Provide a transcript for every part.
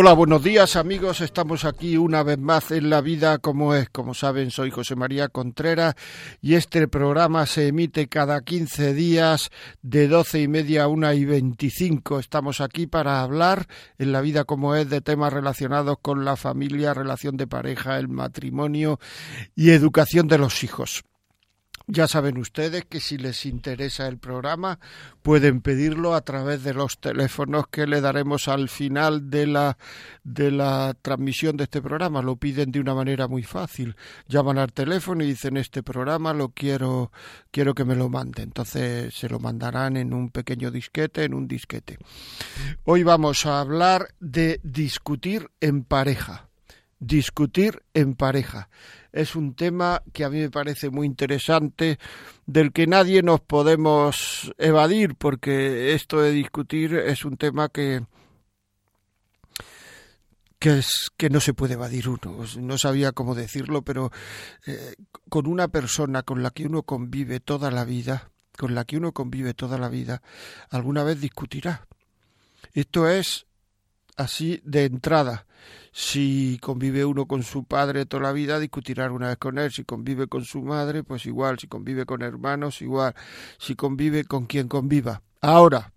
Hola, buenos días amigos. Estamos aquí una vez más en La Vida como es. Como saben, soy José María Contreras y este programa se emite cada 15 días de doce y media a una y veinticinco. Estamos aquí para hablar en La Vida como es de temas relacionados con la familia, relación de pareja, el matrimonio y educación de los hijos. Ya saben ustedes que si les interesa el programa pueden pedirlo a través de los teléfonos que le daremos al final de la de la transmisión de este programa. Lo piden de una manera muy fácil. Llaman al teléfono y dicen este programa lo quiero quiero que me lo mande. Entonces se lo mandarán en un pequeño disquete, en un disquete. Hoy vamos a hablar de discutir en pareja. Discutir en pareja es un tema que a mí me parece muy interesante, del que nadie nos podemos evadir, porque esto de discutir es un tema que, que, es, que no se puede evadir uno. No sabía cómo decirlo, pero eh, con una persona con la que uno convive toda la vida, con la que uno convive toda la vida, alguna vez discutirá. Esto es así de entrada. Si convive uno con su padre toda la vida, discutirá una vez con él. Si convive con su madre, pues igual. Si convive con hermanos, igual. Si convive con quien conviva. Ahora,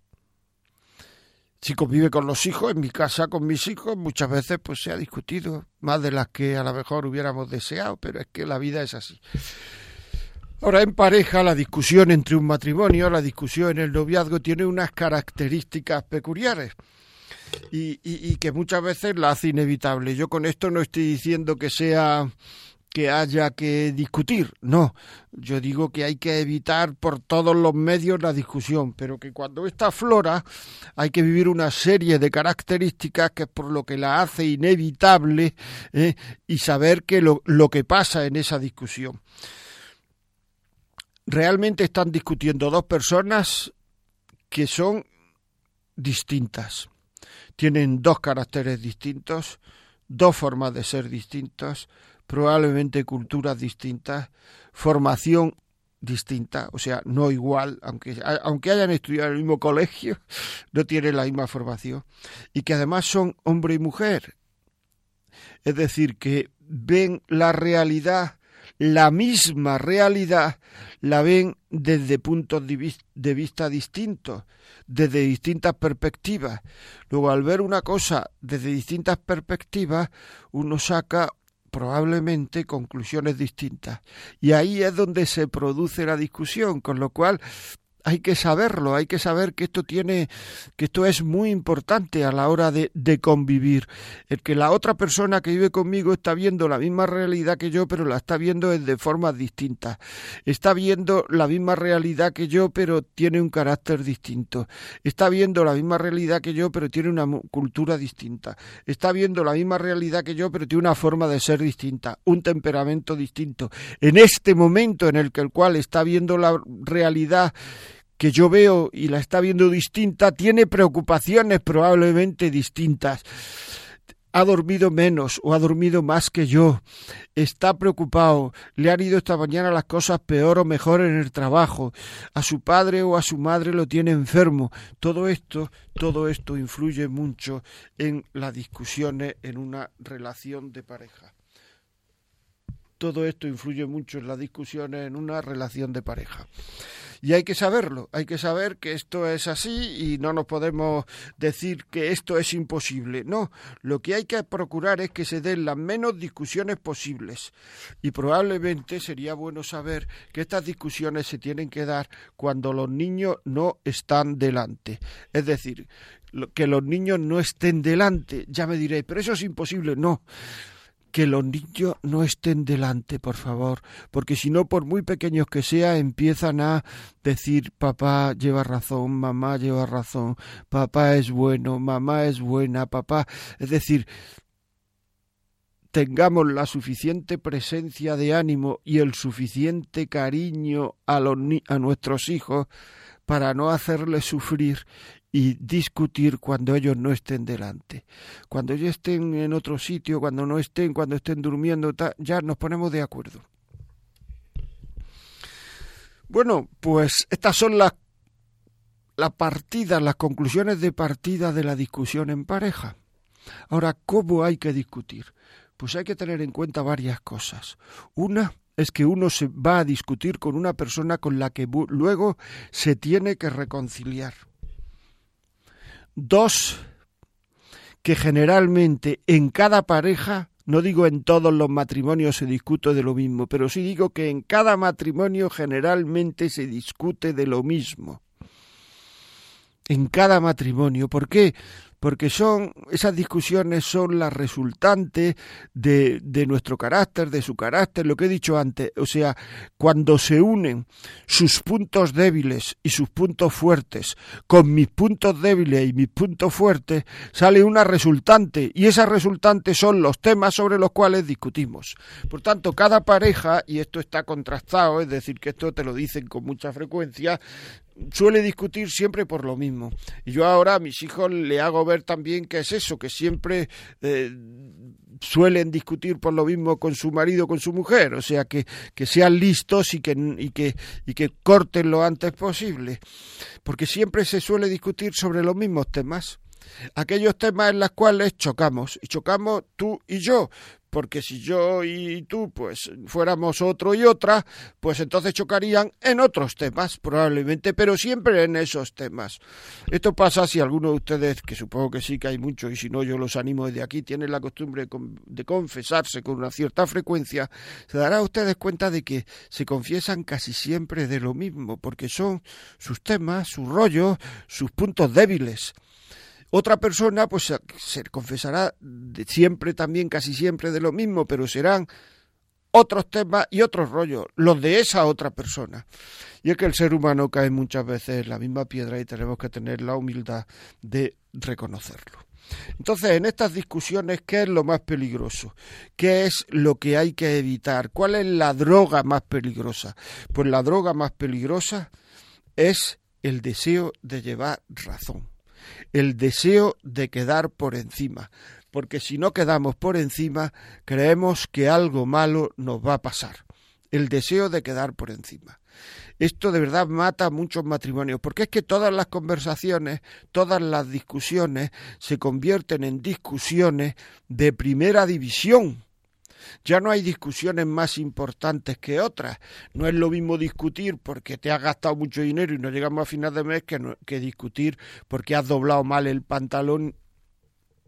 si convive con los hijos, en mi casa con mis hijos, muchas veces pues se ha discutido, más de las que a lo mejor hubiéramos deseado, pero es que la vida es así. Ahora, en pareja, la discusión entre un matrimonio, la discusión en el noviazgo, tiene unas características peculiares y, que muchas veces la hace inevitable. Yo con esto no estoy diciendo que sea que haya que discutir, no, yo digo que hay que evitar por todos los medios la discusión, pero que cuando esta flora hay que vivir una serie de características que es por lo que la hace inevitable ¿eh? y saber que lo, lo que pasa en esa discusión. Realmente están discutiendo dos personas que son distintas tienen dos caracteres distintos, dos formas de ser distintas, probablemente culturas distintas, formación distinta, o sea, no igual, aunque, aunque hayan estudiado en el mismo colegio, no tienen la misma formación, y que además son hombre y mujer. Es decir, que ven la realidad, la misma realidad, la ven desde puntos de vista distintos desde distintas perspectivas. Luego, al ver una cosa desde distintas perspectivas, uno saca probablemente conclusiones distintas. Y ahí es donde se produce la discusión, con lo cual hay que saberlo, hay que saber que esto tiene, que esto es muy importante a la hora de, de, convivir. El que la otra persona que vive conmigo está viendo la misma realidad que yo, pero la está viendo de formas distintas. Está viendo la misma realidad que yo, pero tiene un carácter distinto. Está viendo la misma realidad que yo, pero tiene una cultura distinta. Está viendo la misma realidad que yo, pero tiene una forma de ser distinta, un temperamento distinto. En este momento en el que el cual está viendo la realidad que yo veo y la está viendo distinta, tiene preocupaciones probablemente distintas. Ha dormido menos o ha dormido más que yo. Está preocupado. Le han ido esta mañana las cosas peor o mejor en el trabajo. A su padre o a su madre lo tiene enfermo. Todo esto, todo esto influye mucho en las discusiones en una relación de pareja todo esto influye mucho en las discusiones en una relación de pareja. Y hay que saberlo, hay que saber que esto es así y no nos podemos decir que esto es imposible. No, lo que hay que procurar es que se den las menos discusiones posibles. Y probablemente sería bueno saber que estas discusiones se tienen que dar cuando los niños no están delante. Es decir, que los niños no estén delante. Ya me diré, pero eso es imposible. No, que los niños no estén delante, por favor, porque si no, por muy pequeños que sea, empiezan a decir papá lleva razón, mamá lleva razón, papá es bueno, mamá es buena, papá. Es decir, tengamos la suficiente presencia de ánimo y el suficiente cariño a, los, a nuestros hijos para no hacerles sufrir y discutir cuando ellos no estén delante. Cuando ellos estén en otro sitio, cuando no estén, cuando estén durmiendo, ya nos ponemos de acuerdo. Bueno, pues estas son las, las partidas, las conclusiones de partida de la discusión en pareja. Ahora, ¿cómo hay que discutir? Pues hay que tener en cuenta varias cosas. Una es que uno se va a discutir con una persona con la que luego se tiene que reconciliar. Dos, que generalmente en cada pareja, no digo en todos los matrimonios se discute de lo mismo, pero sí digo que en cada matrimonio generalmente se discute de lo mismo. En cada matrimonio. ¿Por qué? Porque son esas discusiones son las resultantes de, de nuestro carácter, de su carácter, lo que he dicho antes, o sea, cuando se unen sus puntos débiles y sus puntos fuertes con mis puntos débiles y mis puntos fuertes, sale una resultante y esa resultante son los temas sobre los cuales discutimos. Por tanto, cada pareja, y esto está contrastado, es decir, que esto te lo dicen con mucha frecuencia, suele discutir siempre por lo mismo. Y yo ahora a mis hijos le hago ver también que es eso, que siempre eh, suelen discutir por lo mismo con su marido, con su mujer, o sea, que, que sean listos y que, y, que, y que corten lo antes posible, porque siempre se suele discutir sobre los mismos temas aquellos temas en los cuales chocamos, y chocamos tú y yo, porque si yo y tú pues fuéramos otro y otra, pues entonces chocarían en otros temas probablemente, pero siempre en esos temas. Esto pasa si alguno de ustedes, que supongo que sí que hay muchos y si no yo los animo desde aquí, tienen la costumbre de confesarse con una cierta frecuencia, se dará ustedes cuenta de que se confiesan casi siempre de lo mismo, porque son sus temas, sus rollos, sus puntos débiles. Otra persona pues se confesará siempre también, casi siempre de lo mismo, pero serán otros temas y otros rollos, los de esa otra persona. Y es que el ser humano cae muchas veces en la misma piedra y tenemos que tener la humildad de reconocerlo. Entonces, en estas discusiones, ¿qué es lo más peligroso? ¿Qué es lo que hay que evitar? ¿Cuál es la droga más peligrosa? Pues la droga más peligrosa es el deseo de llevar razón el deseo de quedar por encima, porque si no quedamos por encima, creemos que algo malo nos va a pasar. El deseo de quedar por encima. Esto de verdad mata a muchos matrimonios, porque es que todas las conversaciones, todas las discusiones se convierten en discusiones de primera división ya no hay discusiones más importantes que otras. No es lo mismo discutir porque te has gastado mucho dinero y no llegamos a final de mes que, que discutir porque has doblado mal el pantalón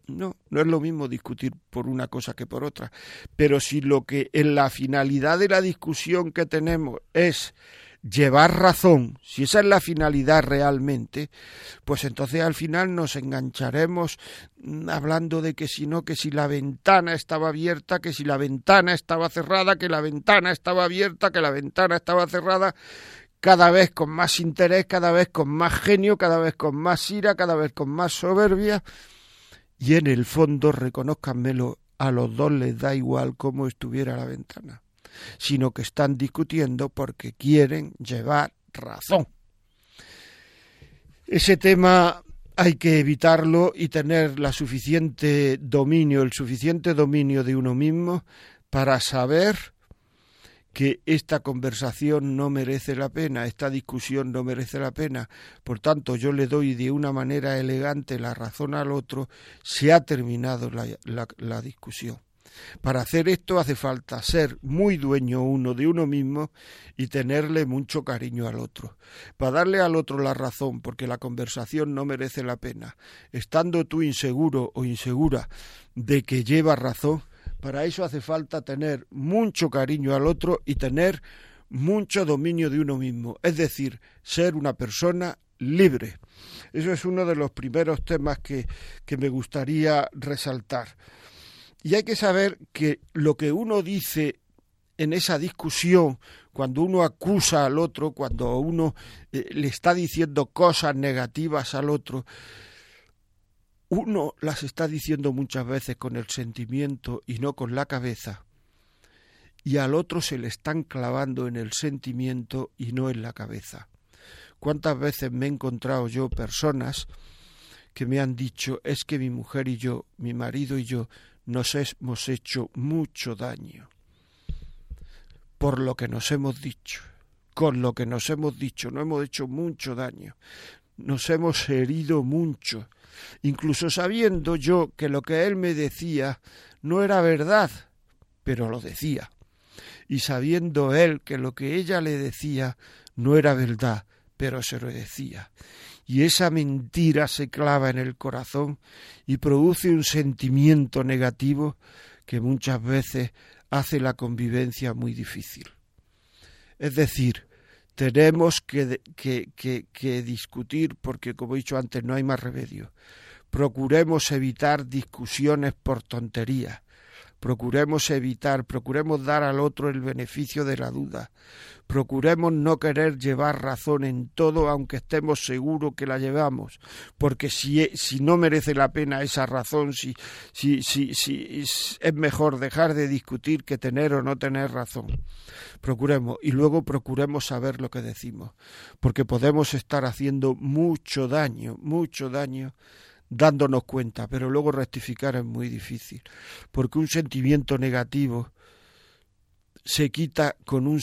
no, no es lo mismo discutir por una cosa que por otra. Pero si lo que en la finalidad de la discusión que tenemos es llevar razón, si esa es la finalidad realmente, pues entonces al final nos engancharemos hablando de que si no, que si la ventana estaba abierta, que si la ventana estaba cerrada, que la ventana estaba abierta, que la ventana estaba cerrada, cada vez con más interés, cada vez con más genio, cada vez con más ira, cada vez con más soberbia, y en el fondo, reconozcanmelo, a los dos les da igual cómo estuviera la ventana sino que están discutiendo porque quieren llevar razón. Ese tema hay que evitarlo y tener la suficiente dominio, el suficiente dominio de uno mismo para saber que esta conversación no merece la pena, esta discusión no merece la pena, por tanto yo le doy de una manera elegante la razón al otro, se ha terminado la, la discusión. Para hacer esto hace falta ser muy dueño uno de uno mismo y tenerle mucho cariño al otro. Para darle al otro la razón, porque la conversación no merece la pena. Estando tú inseguro o insegura de que lleva razón, para eso hace falta tener mucho cariño al otro y tener mucho dominio de uno mismo, es decir, ser una persona libre. Eso es uno de los primeros temas que, que me gustaría resaltar. Y hay que saber que lo que uno dice en esa discusión, cuando uno acusa al otro, cuando uno eh, le está diciendo cosas negativas al otro, uno las está diciendo muchas veces con el sentimiento y no con la cabeza, y al otro se le están clavando en el sentimiento y no en la cabeza. ¿Cuántas veces me he encontrado yo personas que me han dicho es que mi mujer y yo, mi marido y yo, nos hemos hecho mucho daño por lo que nos hemos dicho, con lo que nos hemos dicho, no hemos hecho mucho daño, nos hemos herido mucho, incluso sabiendo yo que lo que él me decía no era verdad, pero lo decía, y sabiendo él que lo que ella le decía no era verdad, pero se lo decía y esa mentira se clava en el corazón y produce un sentimiento negativo que muchas veces hace la convivencia muy difícil. Es decir, tenemos que, que, que, discutir porque, como he dicho antes, no hay más remedio. Procuremos evitar discusiones por tonterías. Procuremos evitar, procuremos dar al otro el beneficio de la duda. Procuremos no querer llevar razón en todo, aunque estemos seguros que la llevamos, porque si, e, si no merece la pena esa razón, si, si, si, si es mejor dejar de discutir que tener o no tener razón. Procuremos y luego procuremos saber lo que decimos, porque podemos estar haciendo mucho daño, mucho daño dándonos cuenta, pero luego rectificar es muy difícil, porque un sentimiento negativo se quita con, un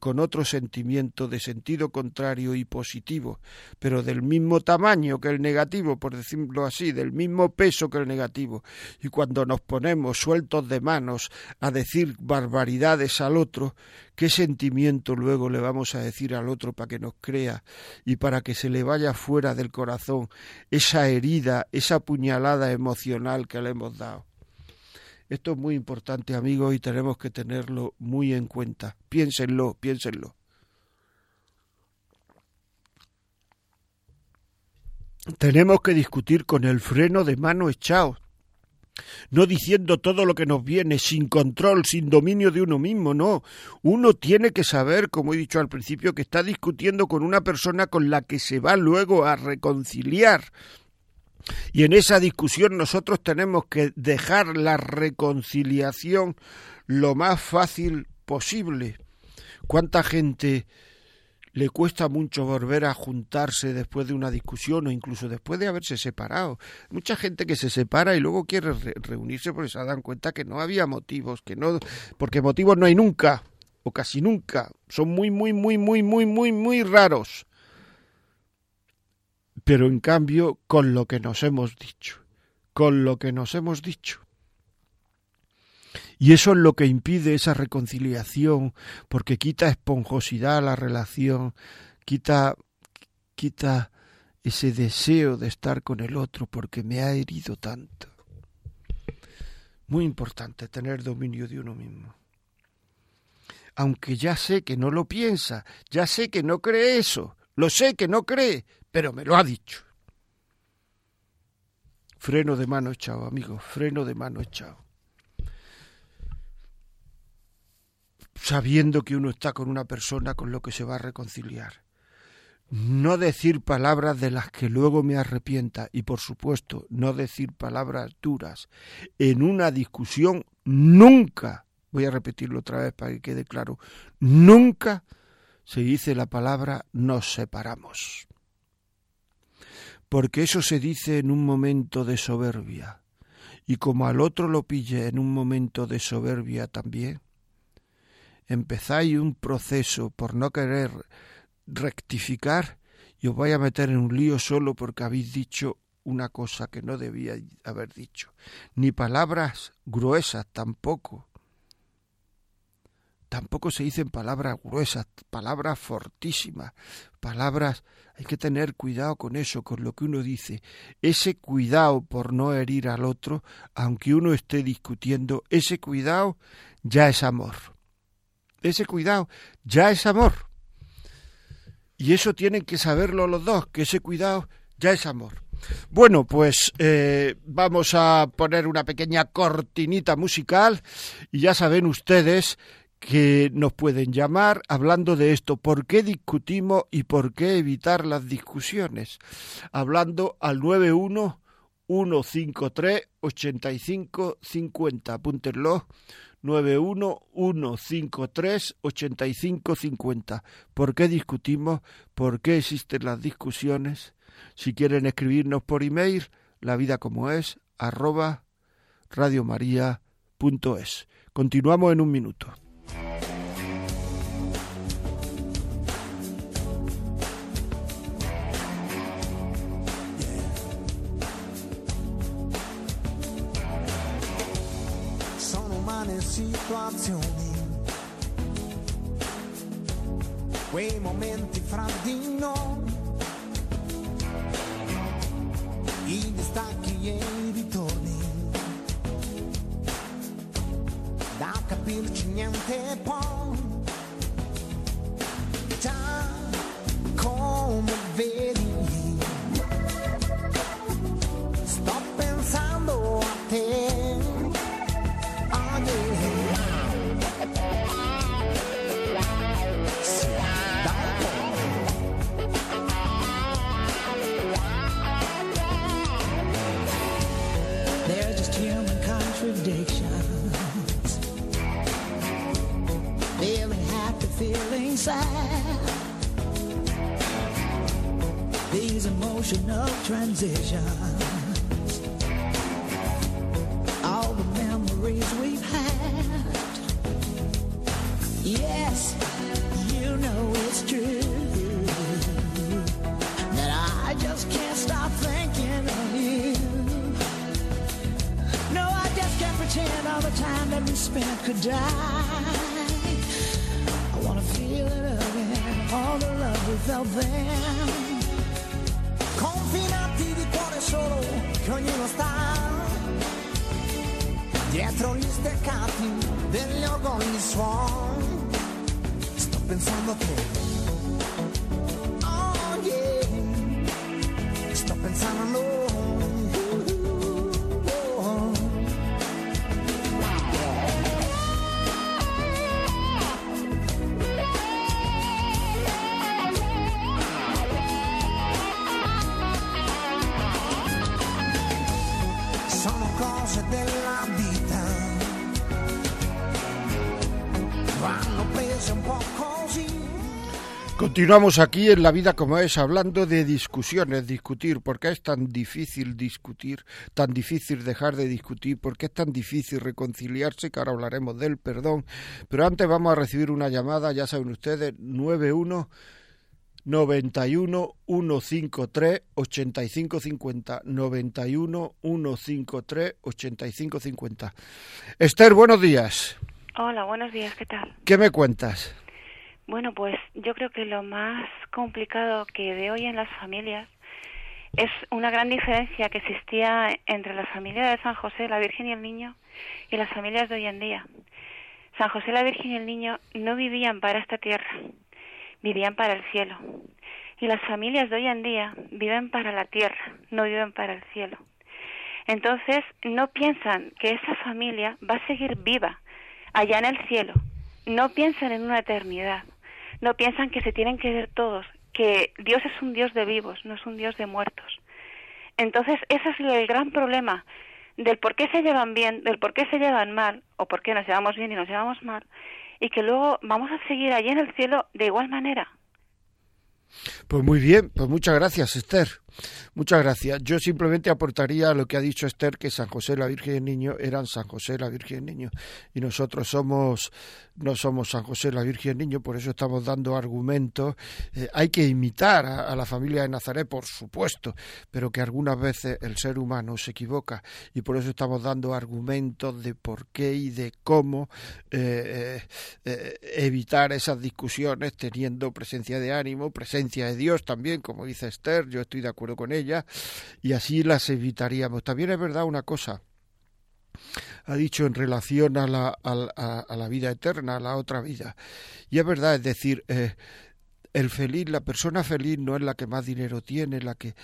con otro sentimiento de sentido contrario y positivo, pero del mismo tamaño que el negativo, por decirlo así, del mismo peso que el negativo. Y cuando nos ponemos sueltos de manos a decir barbaridades al otro, ¿qué sentimiento luego le vamos a decir al otro para que nos crea y para que se le vaya fuera del corazón esa herida, esa puñalada emocional que le hemos dado? Esto es muy importante, amigos, y tenemos que tenerlo muy en cuenta. Piénsenlo, piénsenlo. Tenemos que discutir con el freno de mano echado, no diciendo todo lo que nos viene, sin control, sin dominio de uno mismo, no. Uno tiene que saber, como he dicho al principio, que está discutiendo con una persona con la que se va luego a reconciliar. Y en esa discusión nosotros tenemos que dejar la reconciliación lo más fácil posible. ¿Cuánta gente le cuesta mucho volver a juntarse después de una discusión o incluso después de haberse separado? Mucha gente que se separa y luego quiere reunirse porque se dan cuenta que no había motivos, que no porque motivos no hay nunca o casi nunca, son muy muy muy muy muy muy muy raros pero en cambio con lo que nos hemos dicho, con lo que nos hemos dicho. Y eso es lo que impide esa reconciliación, porque quita esponjosidad a la relación, quita, quita ese deseo de estar con el otro porque me ha herido tanto. Muy importante tener dominio de uno mismo. Aunque ya sé que no lo piensa, ya sé que no cree eso, lo sé que no cree, pero me lo ha dicho. Freno de mano echado, amigo, freno de mano echado. Sabiendo que uno está con una persona con lo que se va a reconciliar. No decir palabras de las que luego me arrepienta y por supuesto no decir palabras duras. En una discusión nunca, voy a repetirlo otra vez para que quede claro, nunca se dice la palabra nos separamos. Porque eso se dice en un momento de soberbia, y como al otro lo pille en un momento de soberbia también, empezáis un proceso por no querer rectificar y os vais a meter en un lío solo porque habéis dicho una cosa que no debía haber dicho, ni palabras gruesas tampoco. Tampoco se dicen palabras gruesas, palabras fortísimas, palabras... Hay que tener cuidado con eso, con lo que uno dice. Ese cuidado por no herir al otro, aunque uno esté discutiendo, ese cuidado ya es amor. Ese cuidado ya es amor. Y eso tienen que saberlo los dos, que ese cuidado ya es amor. Bueno, pues eh, vamos a poner una pequeña cortinita musical y ya saben ustedes que nos pueden llamar hablando de esto, por qué discutimos y por qué evitar las discusiones, hablando al 91 153 85 50, apúntenlo, 91 153 85 50. ¿Por qué discutimos? ¿Por qué existen las discusiones? Si quieren escribirnos por email, la vida como es, arroba radiomaria.es. Continuamos en un minuto. Situazioni, quei momenti fra di noi, i distacchi e i ritorni, da capirci niente poi, già come vedi, sad. These emotional transitions. The love we felt then. Confinati di cuore solo, che ognuno sta dietro gli steccati degli orgogli suoni. Sto pensando a te. Continuamos aquí en La Vida como es hablando de discusiones, discutir, ¿por qué es tan difícil discutir, tan difícil dejar de discutir, por qué es tan difícil reconciliarse, que ahora hablaremos del perdón, pero antes vamos a recibir una llamada, ya saben ustedes, 91 91 153 8550 91 153 8550 Esther, buenos días. Hola, buenos días, ¿qué tal? ¿Qué me cuentas? Bueno, pues yo creo que lo más complicado que veo hoy en las familias es una gran diferencia que existía entre la familia de San José, la Virgen y el Niño y las familias de hoy en día. San José, la Virgen y el Niño no vivían para esta tierra, vivían para el cielo. Y las familias de hoy en día viven para la tierra, no viven para el cielo. Entonces, no piensan que esa familia va a seguir viva allá en el cielo. No piensan en una eternidad. No piensan que se tienen que ver todos, que Dios es un Dios de vivos, no es un Dios de muertos. Entonces, ese es el gran problema del por qué se llevan bien, del por qué se llevan mal, o por qué nos llevamos bien y nos llevamos mal, y que luego vamos a seguir allí en el cielo de igual manera. Pues muy bien, pues muchas gracias, Esther. Muchas gracias. Yo simplemente aportaría lo que ha dicho Esther, que San José, la Virgen y el Niño eran San José, la Virgen y el Niño. Y nosotros somos, no somos San José, la Virgen y el Niño, por eso estamos dando argumentos. Eh, hay que imitar a, a, la familia de Nazaret, por supuesto, pero que algunas veces el ser humano se equivoca. Y por eso estamos dando argumentos de por qué y de cómo eh, eh, evitar esas discusiones teniendo presencia de ánimo, presencia de Dios también, como dice Esther. Yo estoy de acuerdo con ella y así las evitaríamos. También es verdad una cosa, ha dicho en relación a la, a la vida eterna, a la otra vida. Y es verdad, es decir, eh, el feliz, la persona feliz no es la que más dinero tiene, la que,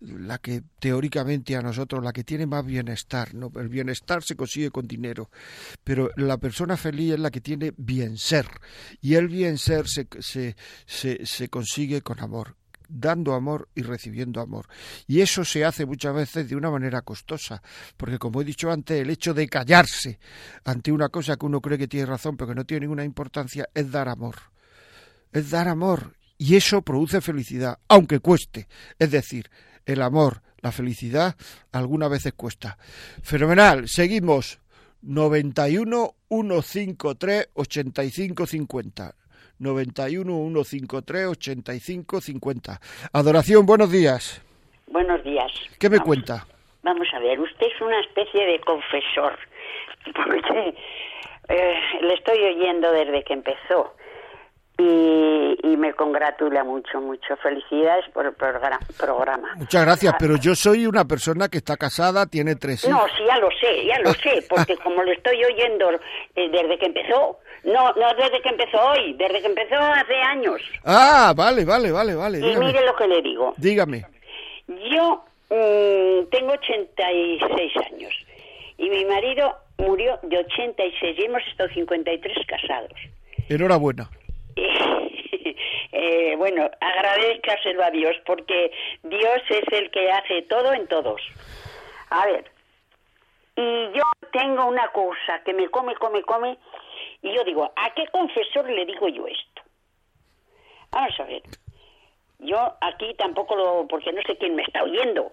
la que teóricamente a nosotros, la que tiene más bienestar, ¿no? El bienestar se consigue con dinero, pero la persona feliz es la que tiene bien ser, y el bien ser se, se, se, se consigue con amor dando amor y recibiendo amor. Y eso se hace muchas veces de una manera costosa, porque como he dicho antes, el hecho de callarse ante una cosa que uno cree que tiene razón pero que no tiene ninguna importancia es dar amor. Es dar amor y eso produce felicidad, aunque cueste. Es decir, el amor, la felicidad, algunas veces cuesta. Fenomenal, seguimos. 91 153 85 50. 91 153 85 50. Adoración, buenos días. Buenos días. ¿Qué me vamos, cuenta? Vamos a ver, usted es una especie de confesor, porque eh, le estoy oyendo desde que empezó y, y, me congratula mucho, mucho. Felicidades por el programa. Muchas gracias, pero yo soy una persona que está casada, tiene tres hijos. No, sí, ya lo sé, ya lo sé, porque como lo estoy oyendo eh, desde que empezó, no, no desde que empezó hoy, desde que empezó hace años. Ah, vale, vale, vale, vale. Y dígame. mire lo que le digo. Dígame. Yo mmm, tengo 86 años y mi marido murió de 86 y hemos estado 53 casados. Enhorabuena. eh, bueno, agradezcaselo a Dios porque Dios es el que hace todo en todos. A ver, y yo tengo una cosa que me come, come, come, y yo digo, ¿a qué confesor le digo yo esto? Vamos a ver, yo aquí tampoco lo, porque no sé quién me está oyendo,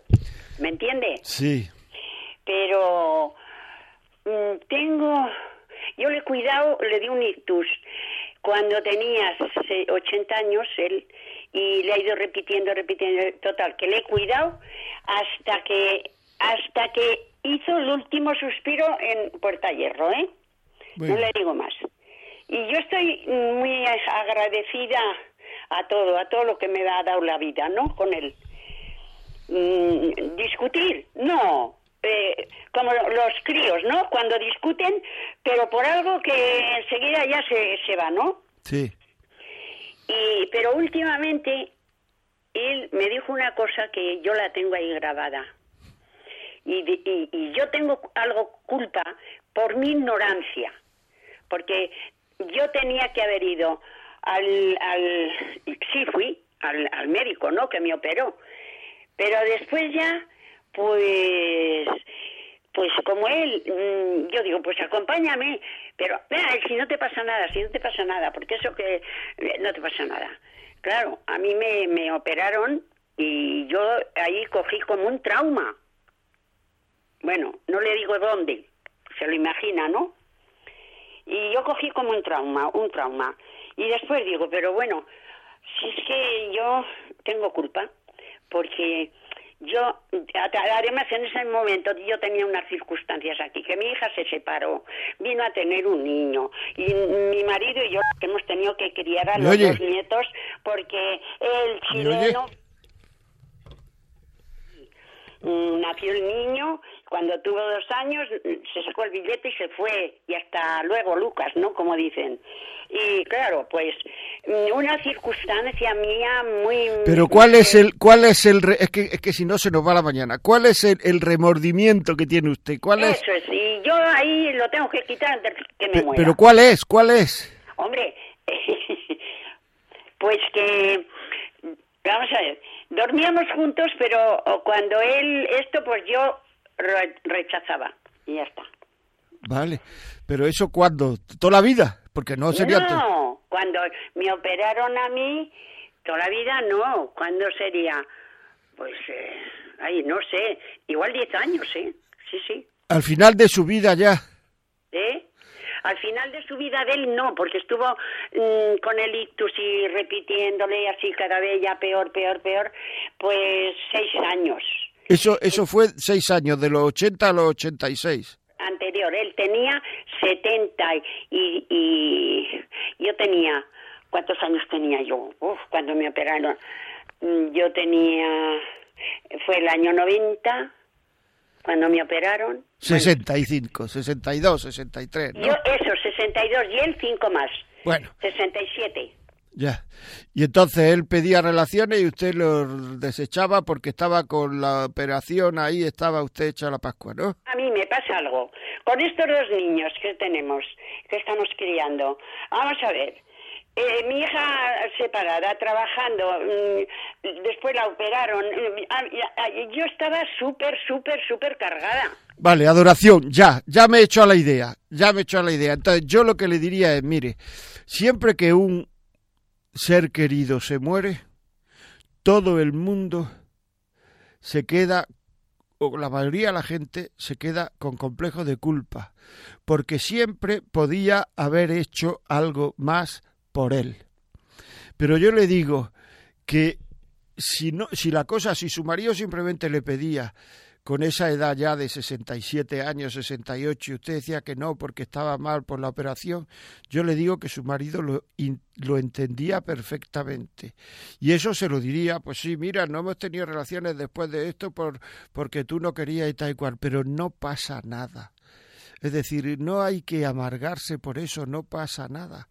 ¿me entiende? Sí. Pero mmm, tengo, yo le he cuidado, le di un ictus cuando tenía 80 años él y le ha ido repitiendo, repitiendo, total, que le he cuidado hasta que hasta que hizo el último suspiro en Puerta Hierro, ¿eh? Bueno. No le digo más. Y yo estoy muy agradecida a todo, a todo lo que me ha dado la vida, ¿no? Con él. Mm, discutir, no, eh, como los críos, ¿no? Cuando discuten, pero por algo que enseguida ya se, se va, ¿no? Sí. Y, pero últimamente él me dijo una cosa que yo la tengo ahí grabada. Y, y, y yo tengo algo culpa por mi ignorancia, porque yo tenía que haber ido al, al sí fui al, al médico, ¿no? Que me operó, pero después ya pues pues como él, yo digo, pues acompáñame, pero si no te pasa nada, si no te pasa nada, porque eso que no te pasa nada. Claro, a mí me, me operaron y yo ahí cogí como un trauma. Bueno, no le digo dónde, se lo imagina, ¿no? Y yo cogí como un trauma, un trauma. Y después digo, pero bueno, si es que yo tengo culpa, porque yo, además en ese momento yo tenía unas circunstancias aquí, que mi hija se separó, vino a tener un niño, y mi marido y yo hemos tenido que criar a los dos nietos porque el chileno nació el niño, cuando tuvo dos años se sacó el billete y se fue, y hasta luego Lucas, ¿no? Como dicen. Y claro, pues una circunstancia mía muy... Pero ¿cuál es el, cuál es el, es que, es que si no se nos va la mañana, ¿cuál es el, el remordimiento que tiene usted? ¿Cuál es? Eso es, y yo ahí lo tengo que quitar antes que me muera. Pero ¿cuál es? ¿Cuál es? Hombre, pues que, vamos a ver, dormíamos juntos, pero cuando él, esto pues yo rechazaba y ya está. Vale, pero eso cuándo? ¿Toda la vida? Porque no sería... No, cuando me operaron a mí, toda la vida no. ¿Cuándo sería? Pues, eh, ay, no sé, igual 10 años, ¿eh? Sí, sí. Al final de su vida ya. ¿Eh? Al final de su vida de él no, porque estuvo mm, con el ictus y repitiéndole así cada vez ya peor, peor, peor, pues seis años. Eso, eso fue seis años, de los 80 a los 86. Anterior, él tenía 70 y, y yo tenía, ¿cuántos años tenía yo? Uf, cuando me operaron. Mm, Yo tenía, fue el año 90, cuando me operaron. 65, 62, 63, ¿no? Yo, eso, 62 y él cinco más. Bueno, 67. ya. Y entonces él pedía relaciones y usted los desechaba porque estaba con la operación ahí, estaba usted hecha la Pascua, ¿no? A mí me pasa algo. Con estos dos niños que tenemos, que estamos criando, vamos a ver. Eh, mi hija separada, trabajando, mm, después la operaron. mm, ah, ah, Yo estaba súper, súper, súper cargada. Vale, adoración, ya, ya me he hecho a la idea, ya me he hecho a la idea. Entonces yo lo que le diría es, mire, siempre que un ser querido se muere, todo el mundo se queda, o la mayoría de la gente se queda con complejo de culpa, porque siempre podía haber hecho algo más por él. Pero yo le digo que si no, si la cosa, si su marido simplemente le pedía con esa edad ya de 67 años, 68, y usted decía que no porque estaba mal por la operación, yo le digo que su marido lo, in- lo entendía perfectamente. Y eso se lo diría, pues sí, mira, no hemos tenido relaciones después de esto por, porque tú no querías y tal y cual, pero no pasa nada. Es decir, no hay que amargarse por eso, no pasa nada.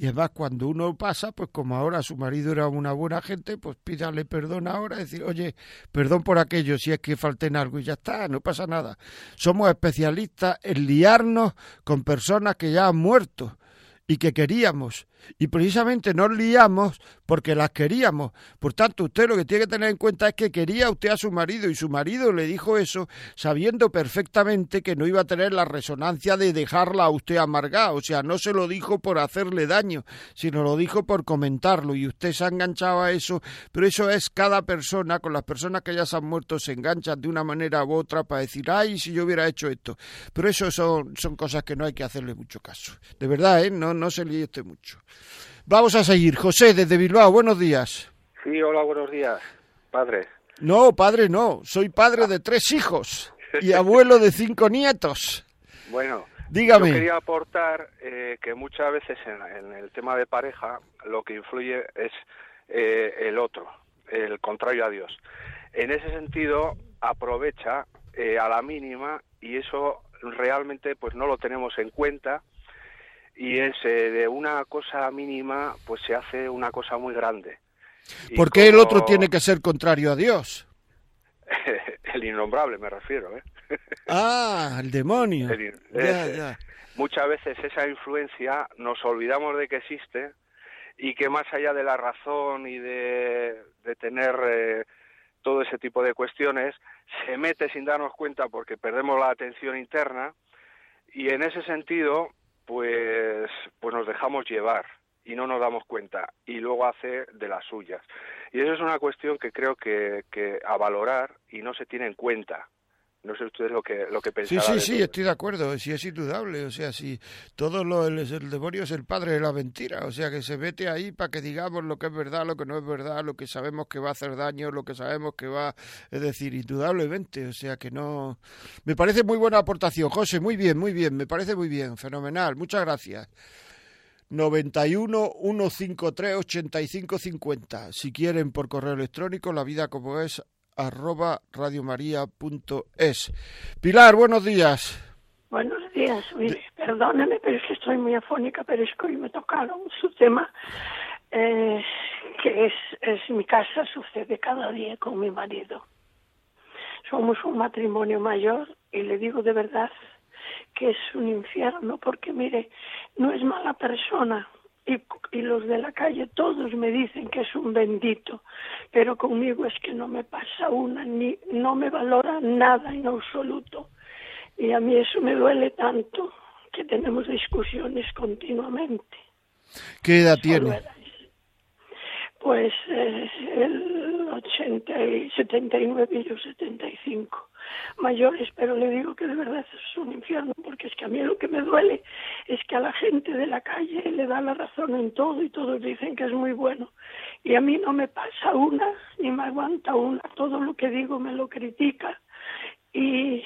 Y además, cuando uno pasa, pues como ahora su marido era una buena gente, pues pídale perdón ahora, decir, oye, perdón por aquello, si es que falté en algo y ya está, no pasa nada. Somos especialistas en liarnos con personas que ya han muerto y que queríamos. Y precisamente nos liamos porque las queríamos. Por tanto, usted lo que tiene que tener en cuenta es que quería usted a su marido y su marido le dijo eso sabiendo perfectamente que no iba a tener la resonancia de dejarla a usted amargada. O sea, no se lo dijo por hacerle daño, sino lo dijo por comentarlo y usted se ha enganchado a eso. Pero eso es cada persona, con las personas que ya se han muerto, se enganchan de una manera u otra para decir, ay, si yo hubiera hecho esto. Pero eso son, son cosas que no hay que hacerle mucho caso. De verdad, ¿eh? No, no se líe usted mucho. Vamos a seguir. José, desde Bilbao, buenos días. Sí, hola, buenos días, padre. No, padre, no. Soy padre de tres hijos y abuelo de cinco nietos. Bueno, Dígame. yo quería aportar eh, que muchas veces en, en el tema de pareja lo que influye es eh, el otro, el contrario a Dios. En ese sentido, aprovecha eh, a la mínima y eso realmente pues no lo tenemos en cuenta y es eh, de una cosa mínima pues se hace una cosa muy grande. Y ¿Por qué el otro tiene que ser contrario a Dios? el innombrable me refiero, ¿eh? Ah, el demonio. El in- Ya, ese. ya. muchas veces esa influencia nos olvidamos de que existe y que más allá de la razón y de, de tener eh, todo ese tipo de cuestiones, se mete sin darnos cuenta porque perdemos la atención interna y en ese sentido, pues, pues nos dejamos llevar y no nos damos cuenta y luego hace de las suyas. Y eso es una cuestión que creo que, que a valorar y no se tiene en cuenta. No sé ustedes lo que, lo que Sí, pensarán. sí, sí, todo estoy de acuerdo, sí es indudable, o sea, si todo lo, el, el demonio es el padre de la mentira, o sea, que se mete ahí para que digamos lo que es verdad, lo que no es verdad, lo que sabemos que va a hacer daño, lo que sabemos que va, es decir, indudablemente, o sea, que no... Me parece muy buena aportación, José, muy bien, muy bien, me parece muy bien, fenomenal, muchas gracias. 91 153 85 50. Si quieren por correo electrónico, la vida como es arroba radiomaria.es. Pilar, buenos días. Buenos días, mire, perdóneme, pero es que estoy muy afónica, pero es que hoy me tocaron su tema, eh, que es, es mi casa, sucede cada día con mi marido. Somos un matrimonio mayor y le digo de verdad que es un infierno, porque mire, no es mala persona, y, y los de la calle todos me dicen que es un bendito, pero conmigo es que no me pasa una, ni no me valora nada en absoluto. Y a mí eso me duele tanto que tenemos discusiones continuamente. ¿Qué edad Solo tiene? Pues eh, el 80 y 79 y yo 75 mayores, pero le digo que de verdad es un infierno, porque es que a mí lo que me duele es que a la gente de la calle le da la razón en todo y todos dicen que es muy bueno. Y a mí no me pasa una, ni me aguanta una, todo lo que digo me lo critica. Y,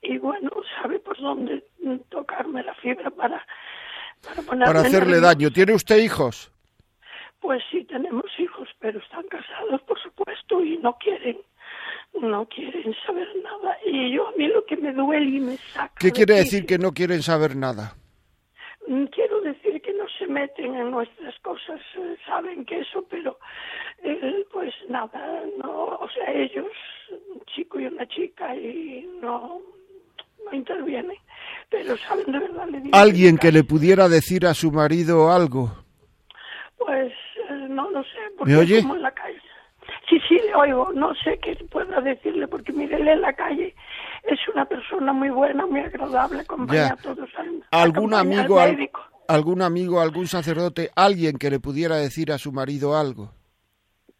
y bueno, sabe por dónde tocarme la fibra para, para Para hacerle daño. ¿Tiene usted hijos? Pues sí, tenemos hijos, pero están casados, por supuesto, y no quieren, no quieren saber nada. Y yo a mí lo que me duele y me saca. ¿Qué quiere decir que no quieren saber nada? Mm, Quiero decir que no se meten en nuestras cosas, eh, saben que eso, pero eh, pues nada, no, o sea, ellos, un chico y una chica, y no, no intervienen. Pero saben de verdad, le. ¿Alguien que le pudiera decir a su marido algo? Pues no lo sé, ¿Me porque oye? como en la calle. Sí, sí, le oigo, no sé qué pueda decirle, porque mire, él en la calle es una persona muy buena, muy agradable, acompaña Ya. a todos. al- ¿Algún amigo, al al- médico. algún amigo, algún sacerdote, alguien que le pudiera decir a su marido algo?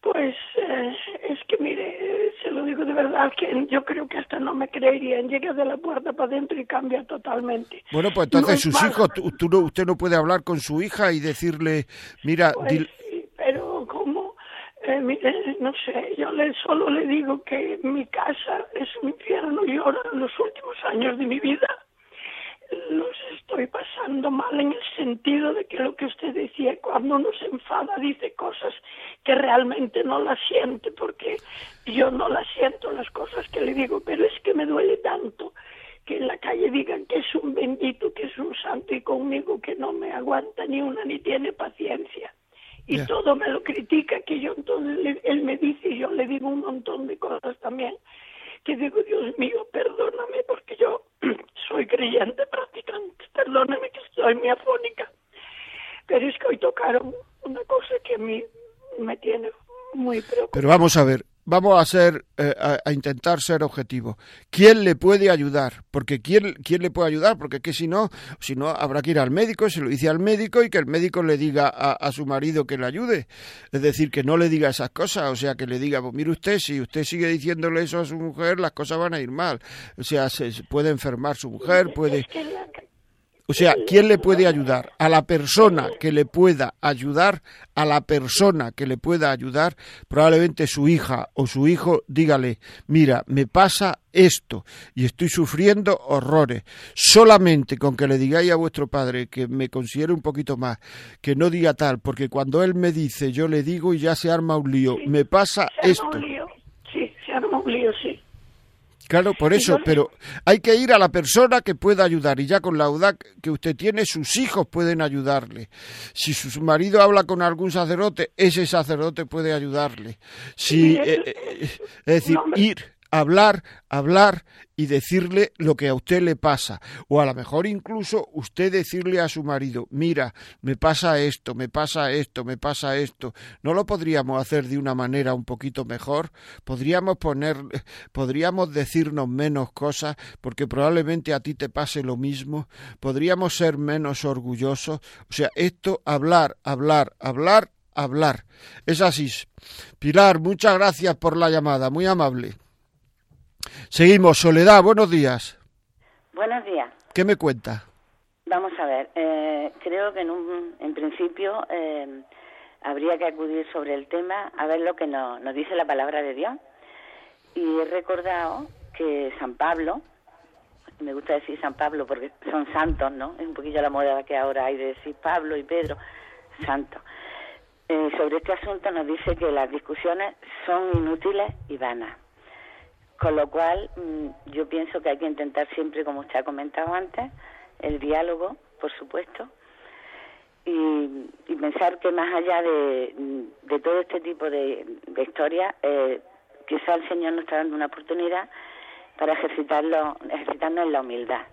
Pues eh, es que mire, se lo digo de verdad, que yo creo que hasta no me creerían. Llega de la puerta para adentro y cambia totalmente. Bueno, pues entonces No sus hijos, tú- tú no- usted no puede hablar con su hija y decirle, mira, Pues dil- eh, mire, no sé, yo le, solo le digo que mi casa es un infierno y ahora en los últimos años de mi vida los estoy pasando mal en el sentido de que lo que usted decía, cuando uno se enfada dice cosas que realmente no las siente, porque yo no las siento las cosas que le digo, pero es que me duele tanto que en la calle digan que es un bendito, que es un santo y conmigo que no me aguanta ni una ni tiene paciencia. Y todo me lo critica, que yo entonces le- él me dice y yo le digo un montón de cosas también, que digo, Dios mío, perdóname porque yo soy creyente practicante, perdóname que estoy muy afónica. Pero es que hoy tocaron una cosa que a mí me tiene muy preocupada. pero vamos a ver, vamos a ser, eh, a, a intentar ser objetivos. ¿Quién le puede ayudar? Porque quién, quién le puede ayudar, porque que si no, si no habrá que ir al médico, se lo dice al médico y que el médico le diga a, a su marido que le ayude. Es decir, que no le diga esas cosas, o sea, que le diga, pues mire usted, si usted sigue diciéndole eso a su mujer, las cosas van a ir mal. O sea, se, se puede enfermar su mujer, puede... O sea, ¿quién le puede ayudar? A la persona que le pueda ayudar, a la persona que le pueda ayudar, probablemente su hija o su hijo, dígale, mira, me pasa esto y estoy sufriendo horrores. Solamente con que le digáis a vuestro padre que me considere un poquito más, que no diga tal, porque cuando él me dice, yo le digo y ya se arma un lío, me pasa se arma esto. un lío. Sí, se arma un lío, sí. Claro, por eso, pero hay que ir a la persona que pueda ayudar y ya con la audaz que usted tiene, sus hijos pueden ayudarle. Si su marido habla con algún sacerdote, ese sacerdote puede ayudarle. Si, eh, eh, es decir, ir, hablar, hablar y decirle lo que a usted le pasa. O a lo mejor incluso usted decirle a su marido, mira, me pasa esto, me pasa esto, me pasa esto. ¿No lo podríamos hacer de una manera un poquito mejor? Podríamos poner, podríamos decirnos menos cosas porque probablemente a ti te pase lo mismo. Podríamos ser menos orgullosos. O sea, esto, hablar, hablar, hablar, hablar. Es así. Pilar, muchas gracias por la llamada, muy amable. Seguimos, Soledad, buenos días. Buenos días. ¿Qué me cuenta? Vamos a ver, eh, creo que en, un, en principio eh, habría que acudir sobre el tema a ver lo que nos, nos dice la palabra de Dios. Y he recordado que San Pablo, me gusta decir San Pablo porque son santos, ¿no? Es un poquillo la moda que ahora hay de decir Pablo y Pedro, santos. Eh, sobre este asunto nos dice que las discusiones son inútiles y vanas. Con lo cual, mm, yo pienso que hay que intentar siempre, como usted ha comentado antes, el diálogo, por supuesto, y, pensar que más allá de, de todo este tipo de, de historias, eh, quizá el Señor nos está dando una oportunidad para ejercitarlo, ejercitarnos en la humildad,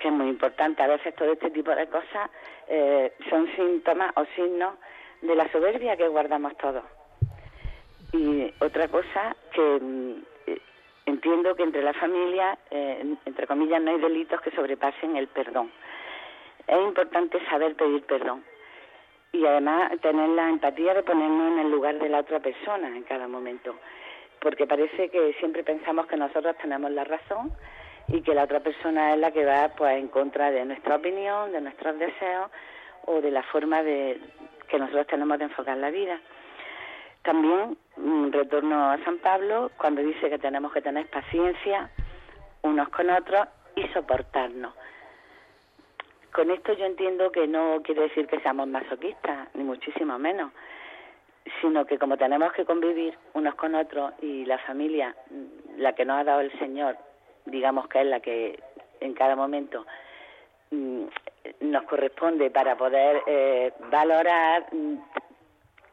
que es muy importante. A veces todo este tipo de cosas eh, son síntomas o signos de la soberbia que guardamos todos. Y otra cosa que mm, entiendo que entre la familia, eh, entre comillas, no hay delitos que sobrepasen el perdón. Es importante saber pedir perdón. y además tener la empatía de ponernos en el lugar de la otra persona en cada momento, porque parece que siempre pensamos que nosotros tenemos la razón y que la otra persona es la que va pues en contra de nuestra opinión, de nuestros deseos o de la forma de que nosotros tenemos de enfocar la vida. También mm, retorno a San Pablo cuando dice que tenemos que tener paciencia unos con otros y soportarnos. Con esto yo entiendo que no quiere decir que seamos masoquistas, ni muchísimo menos, sino que como tenemos que convivir unos con otros y la familia, mm, la que nos ha dado el Señor, digamos que es la que en cada momento mm, nos corresponde para poder eh, valorar,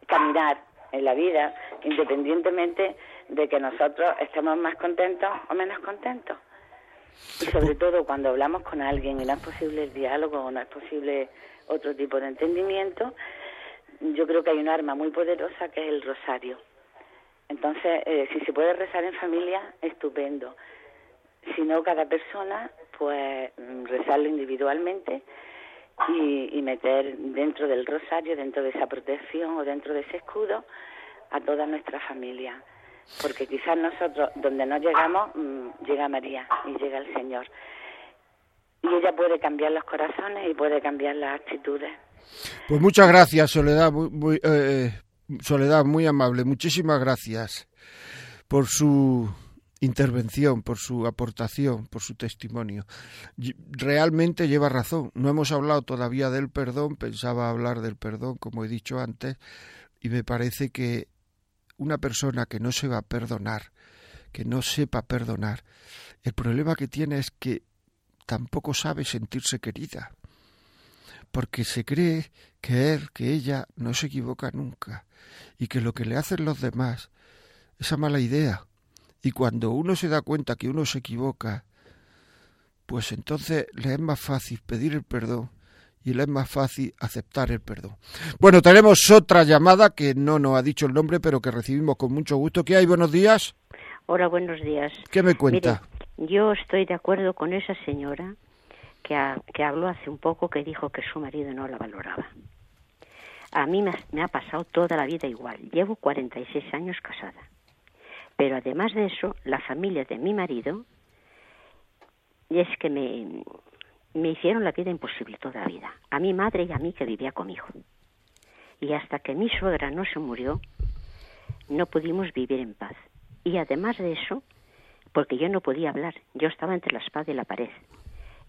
caminar en la vida, independientemente de que nosotros estemos más contentos o menos contentos. Y sobre todo cuando hablamos con alguien y no es posible el diálogo o no es posible otro tipo de entendimiento, yo creo que hay un arma muy poderosa que es el rosario. Entonces, eh, si se puede rezar en familia, estupendo. Si no, cada persona, pues mm, rezarlo individualmente y, y meter dentro del rosario, dentro de esa protección o dentro de ese escudo, a toda nuestra familia porque quizás nosotros, donde no llegamos, mm, llega María y llega el Señor. Y ella puede cambiar los corazones y puede cambiar las actitudes. Pues muchas gracias, Soledad, muy, eh, Soledad, muy amable. Muchísimas gracias por su intervención, por su aportación, por su testimonio. Realmente lleva razón. No hemos hablado todavía del perdón, pensaba hablar del perdón, como he dicho antes, y me parece que una persona que no se va a perdonar, que no sepa perdonar, el problema que tiene es que tampoco sabe sentirse querida, porque se cree que él, que ella no se equivoca nunca, y que lo que le hacen los demás es a mala idea. Y cuando uno se da cuenta que uno se equivoca, pues entonces le es más fácil pedir el perdón y le es más fácil aceptar el perdón. Bueno, tenemos otra llamada que no nos ha dicho el nombre, pero que recibimos con mucho gusto. ¿Qué hay? Buenos días. Hola, buenos días. ¿Qué me cuenta? yo estoy de acuerdo con esa señora que, que habló hace un poco que dijo que su marido no la valoraba. A mí me, me ha pasado toda la vida igual. Llevo 46 años casada. Pero además de eso, la familia de mi marido es que me, me hicieron la vida imposible toda la vida, a mi madre y a mí que vivía conmigo. Y hasta que mi suegra no se murió, no pudimos vivir en paz. Y además de eso, porque yo no podía hablar, yo estaba entre la espada y la pared.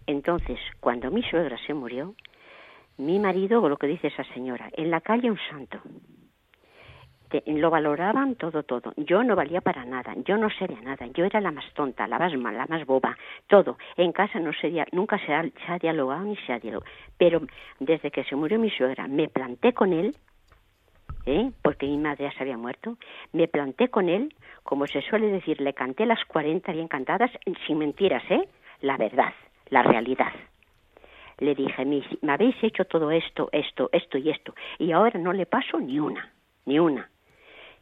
Entonces, cuando mi suegra se murió, mi marido, lo que dice esa señora, en la calle un santo, lo valoraban todo, todo. Yo no valía para nada, yo no sería nada, yo era la más tonta, la más mala, la más boba, todo. En casa no sería, nunca se ha, dialogado ni se ha dialogado. Pero desde que se murió mi suegra, me planté con él, ¿eh? porque mi madre ya se había muerto, me planté con él, como se suele decir, le canté las 40 bien cantadas, sin mentiras, ¿eh? La verdad, la realidad le dije, me habéis hecho todo esto, esto, esto y esto, y ahora no le paso ni una, ni una.